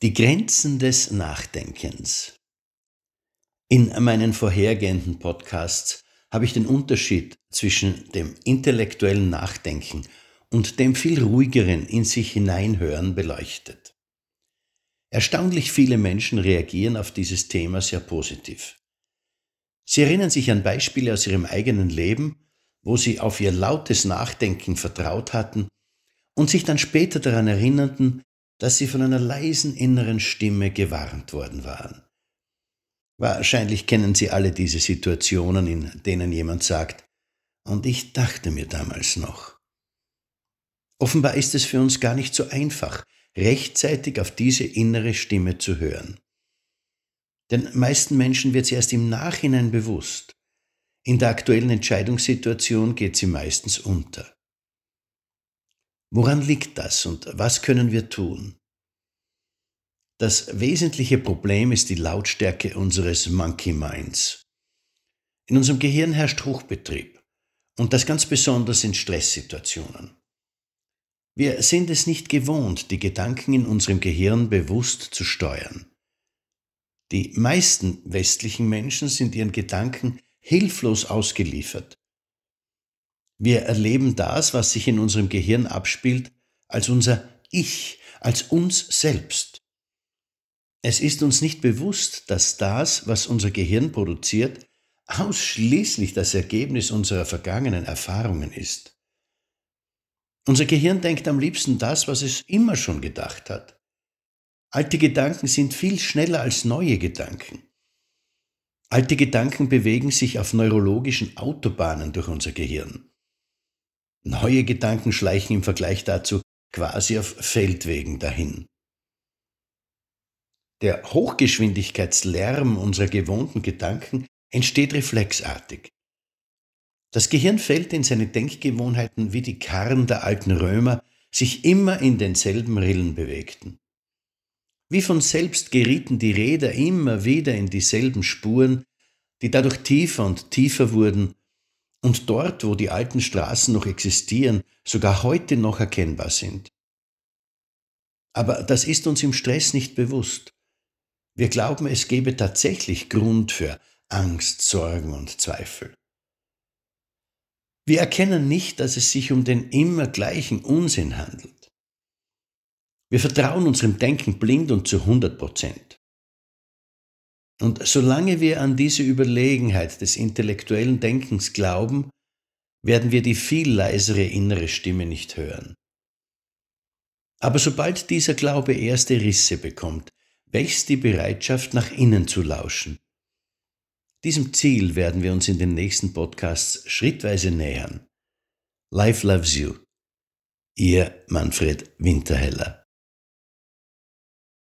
Die Grenzen des Nachdenkens. In meinen vorhergehenden Podcasts habe ich den Unterschied zwischen dem intellektuellen Nachdenken und dem viel ruhigeren in sich hineinhören beleuchtet. Erstaunlich viele Menschen reagieren auf dieses Thema sehr positiv. Sie erinnern sich an Beispiele aus ihrem eigenen Leben, wo sie auf ihr lautes Nachdenken vertraut hatten und sich dann später daran erinnerten, dass sie von einer leisen inneren Stimme gewarnt worden waren. Wahrscheinlich kennen Sie alle diese Situationen, in denen jemand sagt, und ich dachte mir damals noch. Offenbar ist es für uns gar nicht so einfach, rechtzeitig auf diese innere Stimme zu hören. Den meisten Menschen wird sie erst im Nachhinein bewusst. In der aktuellen Entscheidungssituation geht sie meistens unter. Woran liegt das und was können wir tun? Das wesentliche Problem ist die Lautstärke unseres Monkey Minds. In unserem Gehirn herrscht Hochbetrieb und das ganz besonders in Stresssituationen. Wir sind es nicht gewohnt, die Gedanken in unserem Gehirn bewusst zu steuern. Die meisten westlichen Menschen sind ihren Gedanken hilflos ausgeliefert wir erleben das, was sich in unserem Gehirn abspielt, als unser Ich, als uns selbst. Es ist uns nicht bewusst, dass das, was unser Gehirn produziert, ausschließlich das Ergebnis unserer vergangenen Erfahrungen ist. Unser Gehirn denkt am liebsten das, was es immer schon gedacht hat. Alte Gedanken sind viel schneller als neue Gedanken. Alte Gedanken bewegen sich auf neurologischen Autobahnen durch unser Gehirn. Neue Gedanken schleichen im Vergleich dazu quasi auf Feldwegen dahin. Der Hochgeschwindigkeitslärm unserer gewohnten Gedanken entsteht reflexartig. Das Gehirn fällt in seine Denkgewohnheiten, wie die Karren der alten Römer sich immer in denselben Rillen bewegten. Wie von selbst gerieten die Räder immer wieder in dieselben Spuren, die dadurch tiefer und tiefer wurden und dort, wo die alten Straßen noch existieren, sogar heute noch erkennbar sind. Aber das ist uns im Stress nicht bewusst. Wir glauben, es gebe tatsächlich Grund für Angst, Sorgen und Zweifel. Wir erkennen nicht, dass es sich um den immer gleichen Unsinn handelt. Wir vertrauen unserem Denken blind und zu 100 Prozent. Und solange wir an diese Überlegenheit des intellektuellen Denkens glauben, werden wir die viel leisere innere Stimme nicht hören. Aber sobald dieser Glaube erste Risse bekommt, wächst die Bereitschaft, nach innen zu lauschen. Diesem Ziel werden wir uns in den nächsten Podcasts schrittweise nähern. Life loves you. Ihr Manfred Winterheller.